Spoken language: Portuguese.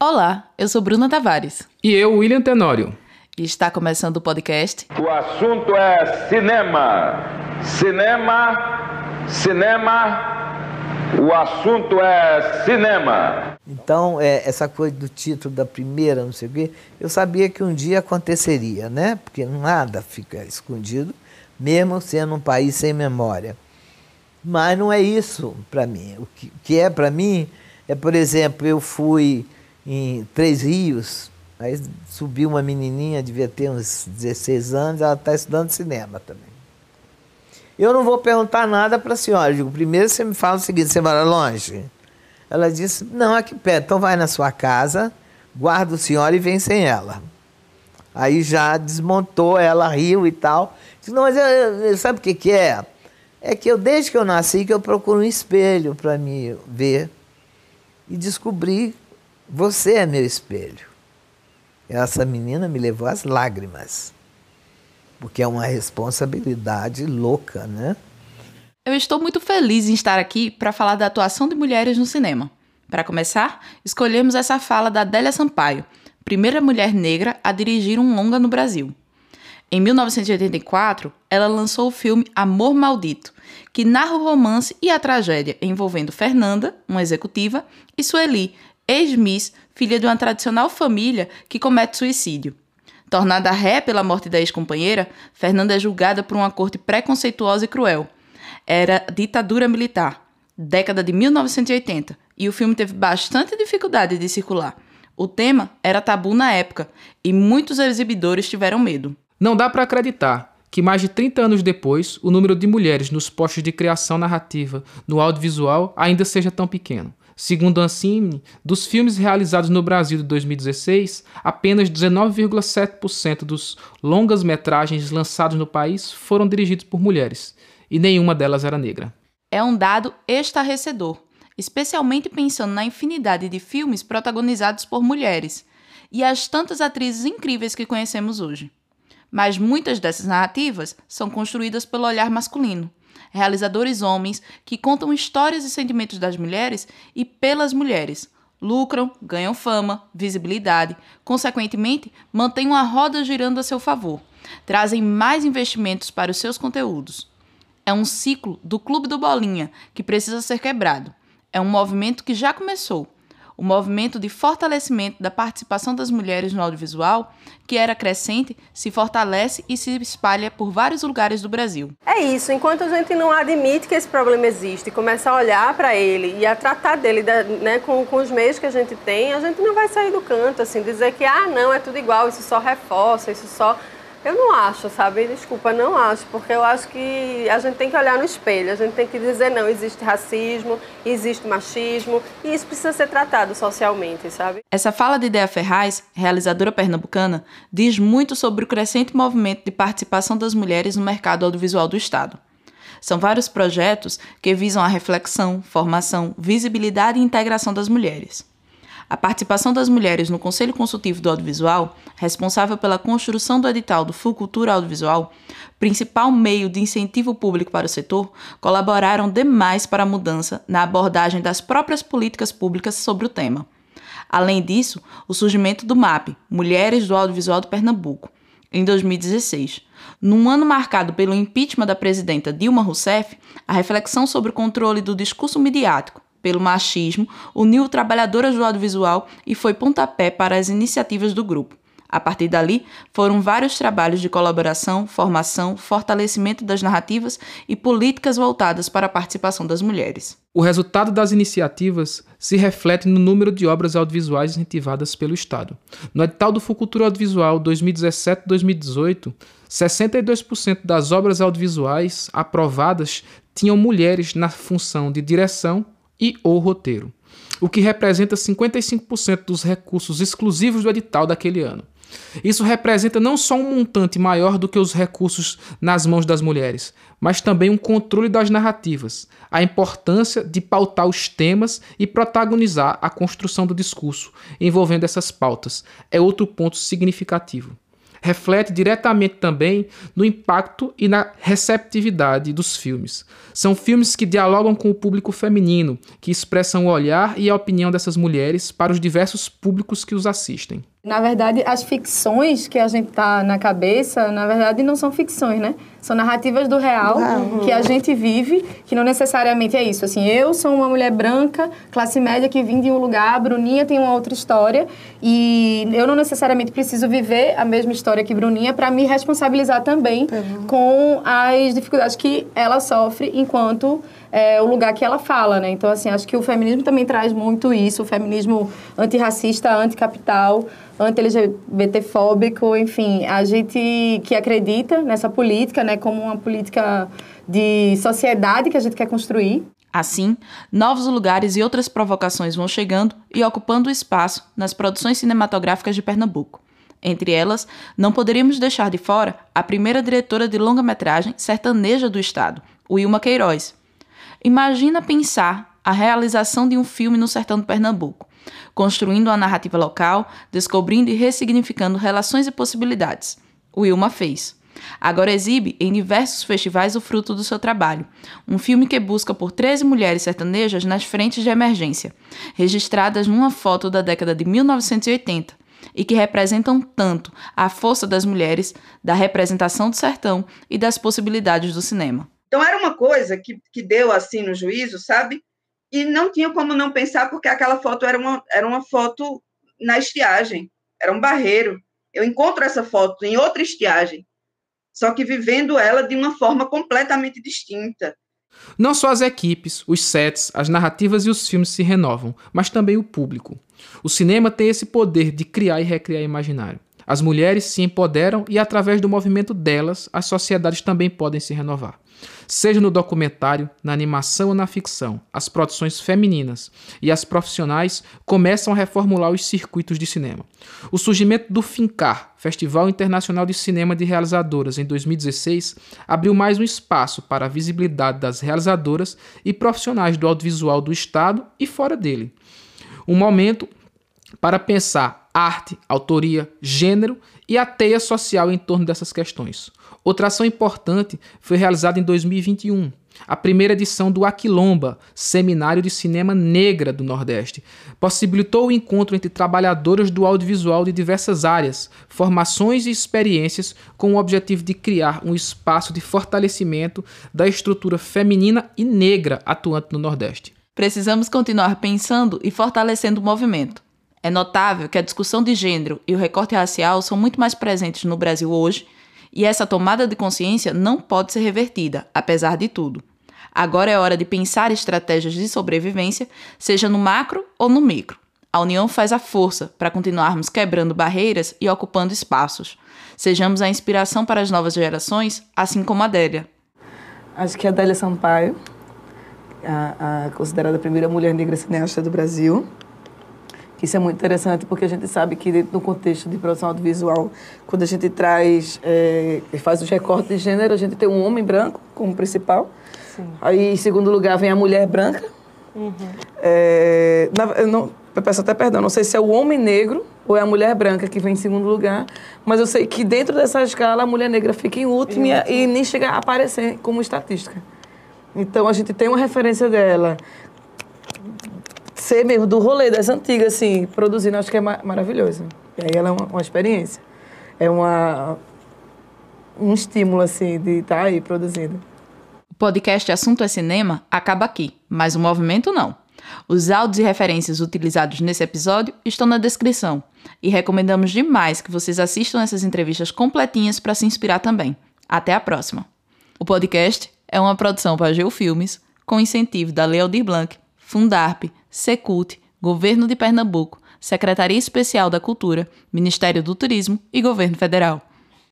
Olá, eu sou Bruna Tavares. E eu, William Tenório. E está começando o podcast. O assunto é cinema. Cinema, cinema. O assunto é cinema. Então, é, essa coisa do título da primeira, não sei o quê, eu sabia que um dia aconteceria, né? Porque nada fica escondido, mesmo sendo um país sem memória. Mas não é isso para mim. O que, que é para mim é, por exemplo, eu fui em Três Rios, aí subiu uma menininha, devia ter uns 16 anos, ela está estudando cinema também. Eu não vou perguntar nada para a senhora. Eu digo, primeiro você me fala o seguinte, você mora longe? Ela disse, não, aqui perto. Então vai na sua casa, guarda o senhor e vem sem ela. Aí já desmontou, ela riu e tal. Disse, não, mas eu, eu, sabe o que, que é? É que eu, desde que eu nasci, que eu procuro um espelho para me ver e descobri você é meu espelho. Essa menina me levou às lágrimas, porque é uma responsabilidade louca, né? Eu estou muito feliz em estar aqui para falar da atuação de mulheres no cinema. Para começar, escolhemos essa fala da Adélia Sampaio, primeira mulher negra a dirigir um longa no Brasil. Em 1984, ela lançou o filme Amor Maldito, que narra o romance e a tragédia envolvendo Fernanda, uma executiva, e Sueli, ex-miss, filha de uma tradicional família que comete suicídio. Tornada ré pela morte da ex-companheira, Fernanda é julgada por uma corte preconceituosa e cruel. Era ditadura militar, década de 1980, e o filme teve bastante dificuldade de circular. O tema era tabu na época e muitos exibidores tiveram medo. Não dá para acreditar que mais de 30 anos depois, o número de mulheres nos postos de criação narrativa no audiovisual ainda seja tão pequeno. Segundo Ancine, dos filmes realizados no Brasil de 2016, apenas 19,7% dos longas-metragens lançados no país foram dirigidos por mulheres, e nenhuma delas era negra. É um dado estarrecedor, especialmente pensando na infinidade de filmes protagonizados por mulheres e as tantas atrizes incríveis que conhecemos hoje. Mas muitas dessas narrativas são construídas pelo olhar masculino realizadores homens que contam histórias e sentimentos das mulheres e pelas mulheres. Lucram, ganham fama, visibilidade, consequentemente, mantêm uma roda girando a seu favor, trazem mais investimentos para os seus conteúdos. É um ciclo do Clube do Bolinha que precisa ser quebrado. É um movimento que já começou o movimento de fortalecimento da participação das mulheres no audiovisual, que era crescente, se fortalece e se espalha por vários lugares do Brasil. É isso, enquanto a gente não admite que esse problema existe, começa a olhar para ele e a tratar dele né, com, com os meios que a gente tem, a gente não vai sair do canto, assim, dizer que, ah, não, é tudo igual, isso só reforça, isso só eu não acho, sabe? Desculpa, não acho, porque eu acho que a gente tem que olhar no espelho, a gente tem que dizer não, existe racismo, existe machismo, e isso precisa ser tratado socialmente, sabe? Essa fala de Ideia Ferraz, realizadora pernambucana, diz muito sobre o crescente movimento de participação das mulheres no mercado audiovisual do Estado. São vários projetos que visam a reflexão, formação, visibilidade e integração das mulheres. A participação das mulheres no Conselho Consultivo do Audiovisual, responsável pela construção do edital do Fulcultura Audiovisual, principal meio de incentivo público para o setor, colaboraram demais para a mudança na abordagem das próprias políticas públicas sobre o tema. Além disso, o surgimento do MAP, Mulheres do Audiovisual do Pernambuco, em 2016. Num ano marcado pelo impeachment da presidenta Dilma Rousseff, a reflexão sobre o controle do discurso midiático pelo machismo, uniu trabalhadoras do audiovisual e foi pontapé para as iniciativas do grupo. A partir dali, foram vários trabalhos de colaboração, formação, fortalecimento das narrativas e políticas voltadas para a participação das mulheres. O resultado das iniciativas se reflete no número de obras audiovisuais incentivadas pelo Estado. No edital do Fucultura Audiovisual 2017-2018, 62% das obras audiovisuais aprovadas tinham mulheres na função de direção, e ou roteiro, o que representa 55% dos recursos exclusivos do edital daquele ano. Isso representa não só um montante maior do que os recursos nas mãos das mulheres, mas também um controle das narrativas, a importância de pautar os temas e protagonizar a construção do discurso envolvendo essas pautas é outro ponto significativo. Reflete diretamente também no impacto e na receptividade dos filmes. São filmes que dialogam com o público feminino, que expressam o olhar e a opinião dessas mulheres para os diversos públicos que os assistem. Na verdade, as ficções que a gente tá na cabeça, na verdade, não são ficções, né? São narrativas do real uhum. que a gente vive, que não necessariamente é isso. Assim, eu sou uma mulher branca, classe média, que vim de um lugar, a Bruninha tem uma outra história, e eu não necessariamente preciso viver a mesma história que Bruninha para me responsabilizar também uhum. com as dificuldades que ela sofre enquanto é, o lugar que ela fala, né? Então, assim, acho que o feminismo também traz muito isso, o feminismo antirracista, anticapital, anti-LGBTfóbico, enfim, a gente que acredita nessa política, né, como uma política de sociedade que a gente quer construir. Assim, novos lugares e outras provocações vão chegando e ocupando espaço nas produções cinematográficas de Pernambuco. Entre elas, não poderíamos deixar de fora a primeira diretora de longa-metragem sertaneja do estado, Wilma Queiroz, Imagina pensar a realização de um filme no sertão do Pernambuco, construindo uma narrativa local, descobrindo e ressignificando relações e possibilidades. Wilma fez. Agora exibe em diversos festivais o fruto do seu trabalho. Um filme que busca por 13 mulheres sertanejas nas frentes de emergência, registradas numa foto da década de 1980, e que representam tanto a força das mulheres, da representação do sertão e das possibilidades do cinema. Então, era uma coisa que, que deu assim no juízo, sabe? E não tinha como não pensar, porque aquela foto era uma, era uma foto na estiagem, era um barreiro. Eu encontro essa foto em outra estiagem, só que vivendo ela de uma forma completamente distinta. Não só as equipes, os sets, as narrativas e os filmes se renovam, mas também o público. O cinema tem esse poder de criar e recriar imaginário. As mulheres se empoderam e, através do movimento delas, as sociedades também podem se renovar. Seja no documentário, na animação ou na ficção, as produções femininas e as profissionais começam a reformular os circuitos de cinema. O surgimento do FINCAR, Festival Internacional de Cinema de Realizadoras, em 2016, abriu mais um espaço para a visibilidade das realizadoras e profissionais do audiovisual do Estado e fora dele. Um momento para pensar arte, autoria, gênero e a teia social em torno dessas questões. Outra ação importante foi realizada em 2021, a primeira edição do Aquilomba, Seminário de Cinema Negra do Nordeste. Possibilitou o encontro entre trabalhadoras do audiovisual de diversas áreas, formações e experiências, com o objetivo de criar um espaço de fortalecimento da estrutura feminina e negra atuante no Nordeste. Precisamos continuar pensando e fortalecendo o movimento. É notável que a discussão de gênero e o recorte racial são muito mais presentes no Brasil hoje e essa tomada de consciência não pode ser revertida, apesar de tudo. Agora é hora de pensar estratégias de sobrevivência, seja no macro ou no micro. A união faz a força para continuarmos quebrando barreiras e ocupando espaços. Sejamos a inspiração para as novas gerações, assim como a Adélia. Acho que a Adélia Sampaio, a, a considerada a primeira mulher negra cineasta do Brasil, isso é muito interessante porque a gente sabe que dentro do contexto de produção audiovisual, quando a gente traz, é, faz os recortes de gênero, a gente tem um homem branco como principal. Sim. Aí, em segundo lugar, vem a mulher branca. Uhum. É, na, eu, não, eu peço até perdão, não sei se é o homem negro ou é a mulher branca que vem em segundo lugar, mas eu sei que dentro dessa escala a mulher negra fica em último e, e nem chega a aparecer como estatística. Então a gente tem uma referência dela ser mesmo do rolê das antigas, assim, produzindo, acho que é maravilhoso. E aí ela é uma, uma experiência. É uma, um estímulo, assim, de estar tá aí produzindo. O podcast Assunto é Cinema acaba aqui, mas o movimento não. Os áudios e referências utilizados nesse episódio estão na descrição e recomendamos demais que vocês assistam essas entrevistas completinhas para se inspirar também. Até a próxima! O podcast é uma produção para Geofilmes com incentivo da Lei Aldir Blanc, Fundarp, Secult, Governo de Pernambuco, Secretaria Especial da Cultura, Ministério do Turismo e Governo Federal.